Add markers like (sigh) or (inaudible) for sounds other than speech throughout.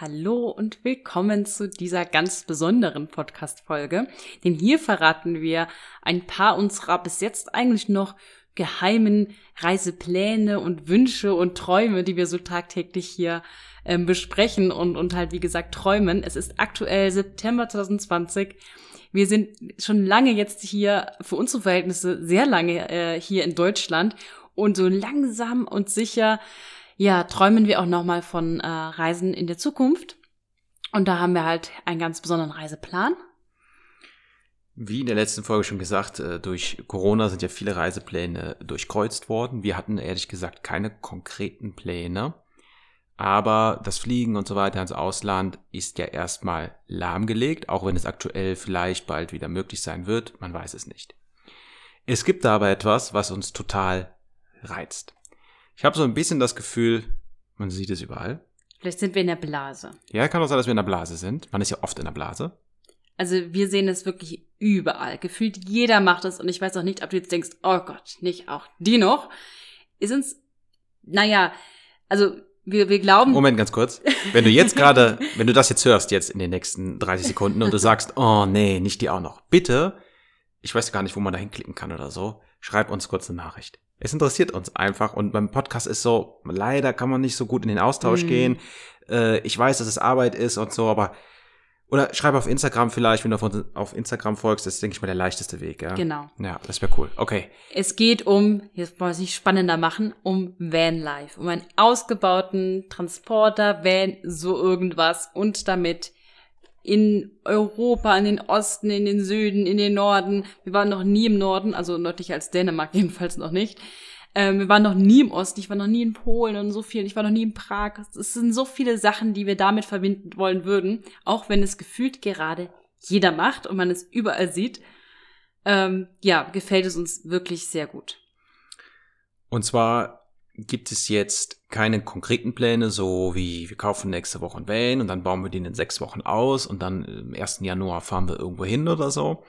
Hallo und willkommen zu dieser ganz besonderen Podcast-Folge. Denn hier verraten wir ein paar unserer bis jetzt eigentlich noch geheimen Reisepläne und Wünsche und Träume, die wir so tagtäglich hier ähm, besprechen und, und halt, wie gesagt, träumen. Es ist aktuell September 2020. Wir sind schon lange jetzt hier, für unsere Verhältnisse sehr lange äh, hier in Deutschland und so langsam und sicher ja, träumen wir auch nochmal von äh, Reisen in der Zukunft. Und da haben wir halt einen ganz besonderen Reiseplan. Wie in der letzten Folge schon gesagt, äh, durch Corona sind ja viele Reisepläne durchkreuzt worden. Wir hatten ehrlich gesagt keine konkreten Pläne. Aber das Fliegen und so weiter ins Ausland ist ja erstmal lahmgelegt, auch wenn es aktuell vielleicht bald wieder möglich sein wird. Man weiß es nicht. Es gibt aber etwas, was uns total reizt. Ich habe so ein bisschen das Gefühl, man sieht es überall. Vielleicht sind wir in der Blase. Ja, kann auch sein, dass wir in der Blase sind. Man ist ja oft in der Blase. Also wir sehen es wirklich überall. Gefühlt jeder macht es und ich weiß auch nicht, ob du jetzt denkst, oh Gott, nicht auch die noch. Ist uns, naja, also wir, wir glauben. Moment, ganz kurz. Wenn du jetzt gerade, (laughs) wenn du das jetzt hörst, jetzt in den nächsten 30 Sekunden und du sagst, oh nee, nicht die auch noch. Bitte, ich weiß gar nicht, wo man da hinklicken kann oder so, schreib uns kurz eine Nachricht. Es interessiert uns einfach und beim Podcast ist so, leider kann man nicht so gut in den Austausch mhm. gehen. Äh, ich weiß, dass es Arbeit ist und so, aber oder schreib auf Instagram vielleicht, wenn du auf, auf Instagram folgst, das ist, denke ich mal, der leichteste Weg, ja? Genau. Ja, das wäre cool. Okay. Es geht um, jetzt wollen wir es nicht spannender machen, um Vanlife, um einen ausgebauten Transporter, Van, so irgendwas und damit in Europa, in den Osten, in den Süden, in den Norden. Wir waren noch nie im Norden, also nördlich als Dänemark (laughs) jedenfalls noch nicht. Ähm, wir waren noch nie im Osten, ich war noch nie in Polen und so viel, ich war noch nie in Prag. Es sind so viele Sachen, die wir damit verbinden wollen würden, auch wenn es gefühlt gerade jeder macht und man es überall sieht. Ähm, ja, gefällt es uns wirklich sehr gut. Und zwar gibt es jetzt keine konkreten Pläne, so wie wir kaufen nächste Woche ein Van und dann bauen wir den in sechs Wochen aus und dann im 1. Januar fahren wir irgendwo hin oder so.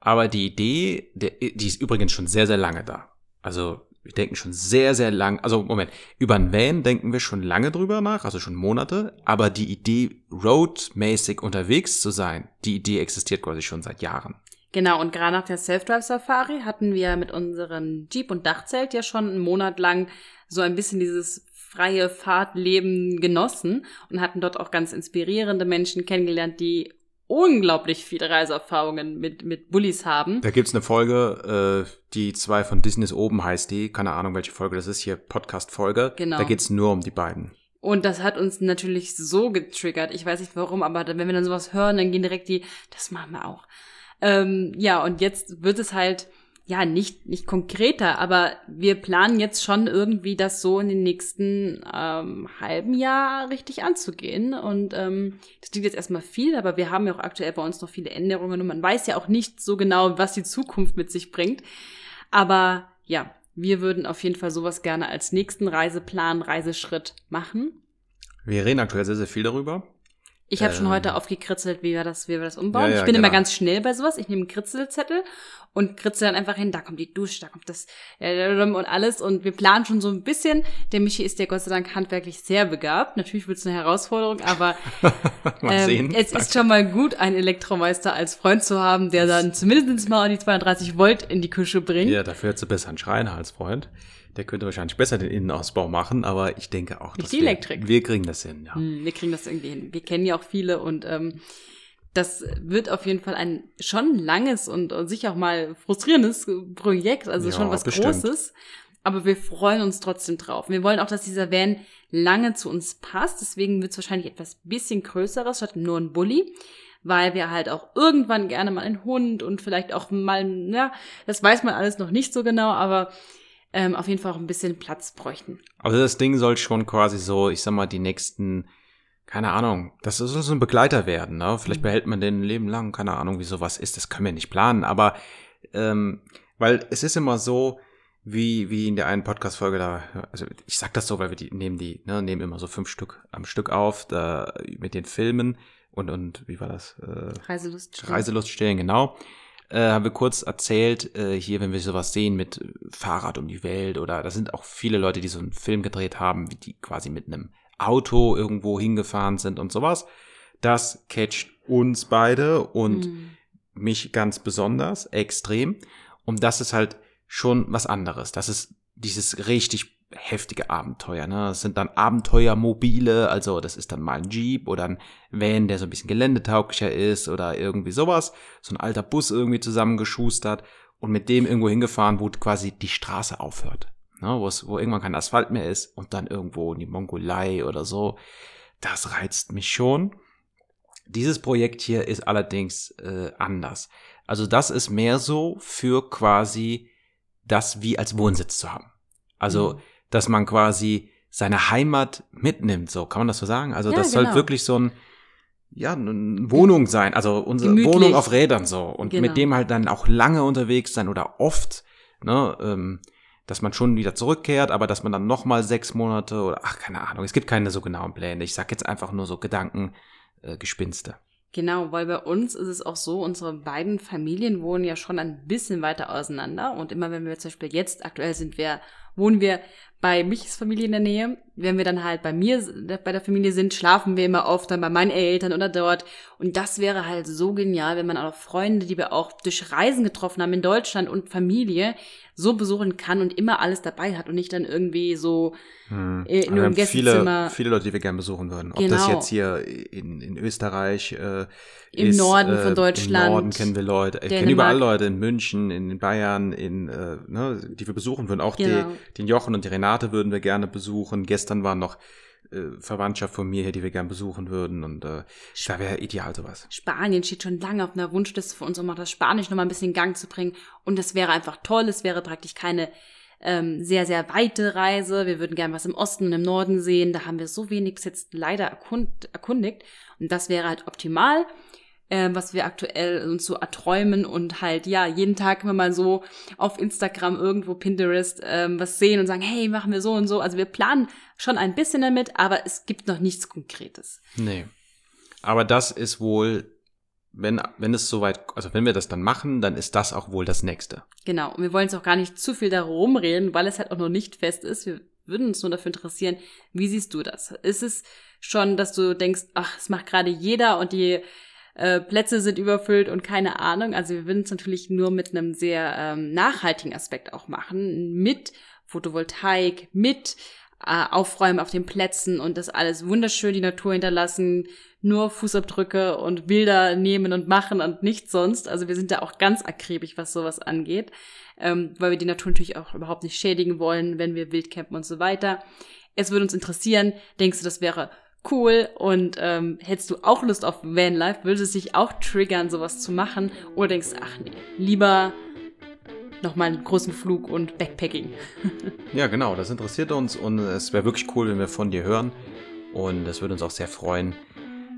Aber die Idee, die ist übrigens schon sehr, sehr lange da. Also wir denken schon sehr, sehr lang, also Moment, über ein Van denken wir schon lange drüber nach, also schon Monate, aber die Idee, roadmäßig unterwegs zu sein, die Idee existiert quasi schon seit Jahren. Genau, und gerade nach der Self-Drive-Safari hatten wir mit unserem Jeep und Dachzelt ja schon einen Monat lang so ein bisschen dieses freie Fahrtleben genossen und hatten dort auch ganz inspirierende Menschen kennengelernt, die unglaublich viele Reiseerfahrungen mit, mit Bullies haben. Da gibt's eine Folge, äh, die zwei von Disney ist oben heißt die, keine Ahnung, welche Folge das ist, hier Podcast-Folge. Genau. Da geht's nur um die beiden. Und das hat uns natürlich so getriggert. Ich weiß nicht warum, aber wenn wir dann sowas hören, dann gehen direkt die, das machen wir auch. Ähm, ja, und jetzt wird es halt, ja, nicht, nicht konkreter, aber wir planen jetzt schon irgendwie das so in den nächsten ähm, halben Jahr richtig anzugehen. Und ähm, das klingt jetzt erstmal viel, aber wir haben ja auch aktuell bei uns noch viele Änderungen und man weiß ja auch nicht so genau, was die Zukunft mit sich bringt. Aber ja, wir würden auf jeden Fall sowas gerne als nächsten Reiseplan, Reiseschritt machen. Wir reden aktuell sehr, sehr viel darüber. Ich habe ähm, schon heute aufgekritzelt, wie wir das, wie wir das umbauen. Ja, ja, ich bin genau. immer ganz schnell bei sowas. Ich nehme einen Kritzelzettel und kritzel dann einfach hin. Da kommt die Dusche, da kommt das äh, und alles. Und wir planen schon so ein bisschen. Der Michi ist ja Gott sei Dank handwerklich sehr begabt. Natürlich wird es eine Herausforderung, aber (laughs) ähm, es ist schon mal gut, einen Elektromeister als Freund zu haben, der dann zumindest mal die 32 Volt in die Küche bringt. Ja, dafür hättest du besser einen Schreiner als Freund. Der könnte wahrscheinlich besser den Innenausbau machen, aber ich denke auch, dass die wir, Elektrik. wir kriegen das hin. Ja. Hm, wir kriegen das irgendwie hin. Wir kennen ja auch viele und ähm, das wird auf jeden Fall ein schon langes und, und sicher auch mal frustrierendes Projekt, also ja, schon was bestimmt. Großes. Aber wir freuen uns trotzdem drauf. Wir wollen auch, dass dieser Van lange zu uns passt. Deswegen wird es wahrscheinlich etwas bisschen größeres statt nur ein Bulli weil wir halt auch irgendwann gerne mal einen Hund und vielleicht auch mal, ja, das weiß man alles noch nicht so genau, aber ähm, auf jeden Fall auch ein bisschen Platz bräuchten. Also das Ding soll schon quasi so, ich sag mal, die nächsten, keine Ahnung, das soll so ein Begleiter werden, ne? Vielleicht mhm. behält man den ein Leben lang, keine Ahnung, wie sowas ist, das können wir nicht planen, aber ähm, weil es ist immer so, wie, wie in der einen Podcast-Folge da, also ich sag das so, weil wir die nehmen die, ne, nehmen immer so fünf Stück am Stück auf, da, mit den Filmen und, und wie war das? Äh, Reiselust stehen. Reiselust stehen, genau äh, haben wir kurz erzählt, äh, hier, wenn wir sowas sehen mit Fahrrad um die Welt oder da sind auch viele Leute, die so einen Film gedreht haben, wie die quasi mit einem Auto irgendwo hingefahren sind und sowas. Das catcht uns beide und Mhm. mich ganz besonders, extrem. Und das ist halt schon was anderes. Das ist dieses richtig heftige Abenteuer. Ne? Das sind dann Abenteuermobile, also das ist dann mal ein Jeep oder ein Van, der so ein bisschen geländetauglicher ist oder irgendwie sowas. So ein alter Bus irgendwie zusammengeschustert und mit dem irgendwo hingefahren, wo quasi die Straße aufhört. Ne? Wo, es, wo irgendwann kein Asphalt mehr ist und dann irgendwo in die Mongolei oder so. Das reizt mich schon. Dieses Projekt hier ist allerdings äh, anders. Also das ist mehr so für quasi das wie als Wohnsitz zu haben. Also, Mhm. Dass man quasi seine Heimat mitnimmt, so kann man das so sagen? Also Ja, das soll genau. wirklich so ein ja, eine Wohnung sein, also unsere Gemütlich. Wohnung auf Rädern so und Genau. mit dem halt dann auch lange unterwegs sein oder oft, ne, ähm, dass man schon wieder zurückkehrt, aber dass man dann noch mal sechs Monate oder ach keine Ahnung, es gibt keine so genauen Pläne. Ich sag jetzt einfach nur so Gedanken, äh, Gespinste. Genau, weil bei uns ist es auch so, unsere beiden Familien wohnen ja schon ein bisschen weiter auseinander. Und immer wenn wir zum Beispiel jetzt, aktuell sind wir, wohnen wir bei Michs Familie in der Nähe. Wenn wir dann halt bei mir, bei der Familie sind, schlafen wir immer oft dann bei meinen Eltern oder dort. Und das wäre halt so genial, wenn man auch Freunde, die wir auch durch Reisen getroffen haben in Deutschland und Familie, so besuchen kann und immer alles dabei hat und nicht dann irgendwie so Hm. Äh, nur im haben viele, Gästezimmer. viele Leute, die wir gerne besuchen würden. Ob das Genau. jetzt hier in, in Österreich äh, Im ist, Norden äh, von Deutschland, Im Norden kennen wir Leute. Ich kenne überall Leute in München, in Bayern, in äh, ne, die wir besuchen würden. Auch Genau. Den Jochen und die Renate würden wir gerne besuchen. Gestern waren noch äh, Verwandtschaft von mir hier, die wir gerne besuchen würden. Und äh, da wäre ideal sowas. Spanien steht schon lange auf einer Wunschliste für uns, um auch das Spanisch nochmal ein bisschen in Gang zu bringen. Und das wäre einfach toll. Es wäre praktisch keine ähm, sehr, sehr weite Reise. Wir würden gerne was im Osten und im Norden sehen. Da haben wir so wenig bis jetzt leider erkund erkundigt. Und das wäre halt optimal, ähm, was wir aktuell uns so erträumen und halt, ja, jeden Tag immer mal so auf Instagram irgendwo Pinterest ähm, was sehen und sagen, hey, machen wir so und so. Also wir planen schon ein bisschen damit, aber es gibt noch nichts Konkretes. Nee. Aber das ist wohl, wenn, wenn es soweit, also wenn wir das dann machen, dann ist das auch wohl das nächste. Genau. Und wir wollen jetzt auch gar nicht zu viel darum reden, weil es halt auch noch nicht fest ist. Wir würden uns nur dafür interessieren, wie siehst du das? Ist es schon, dass du denkst, ach, es macht gerade jeder und die äh, Plätze sind überfüllt und keine Ahnung. Also wir würden es natürlich nur mit einem sehr ähm, nachhaltigen Aspekt auch machen, mit Photovoltaik, mit äh, Aufräumen auf den Plätzen und das alles wunderschön die Natur hinterlassen, nur Fußabdrücke und Bilder nehmen und machen und nichts sonst. Also wir sind da auch ganz akribisch, was sowas angeht, ähm, weil wir die Natur natürlich auch überhaupt nicht schädigen wollen, wenn wir wild campen und so weiter. Es würde uns interessieren, denkst du, das wäre cool und ähm, hättest du auch Lust auf Vanlife, würde es dich auch triggern, sowas zu machen oder denkst ach nee, lieber nochmal einen großen Flug und Backpacking. (laughs) Ja, genau, das interessiert uns und es wäre wirklich cool, wenn wir von dir hören. Und es würde uns auch sehr freuen,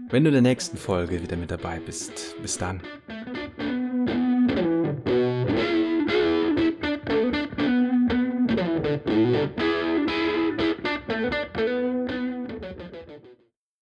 wenn du in der nächsten Folge wieder mit dabei bist. Bis dann.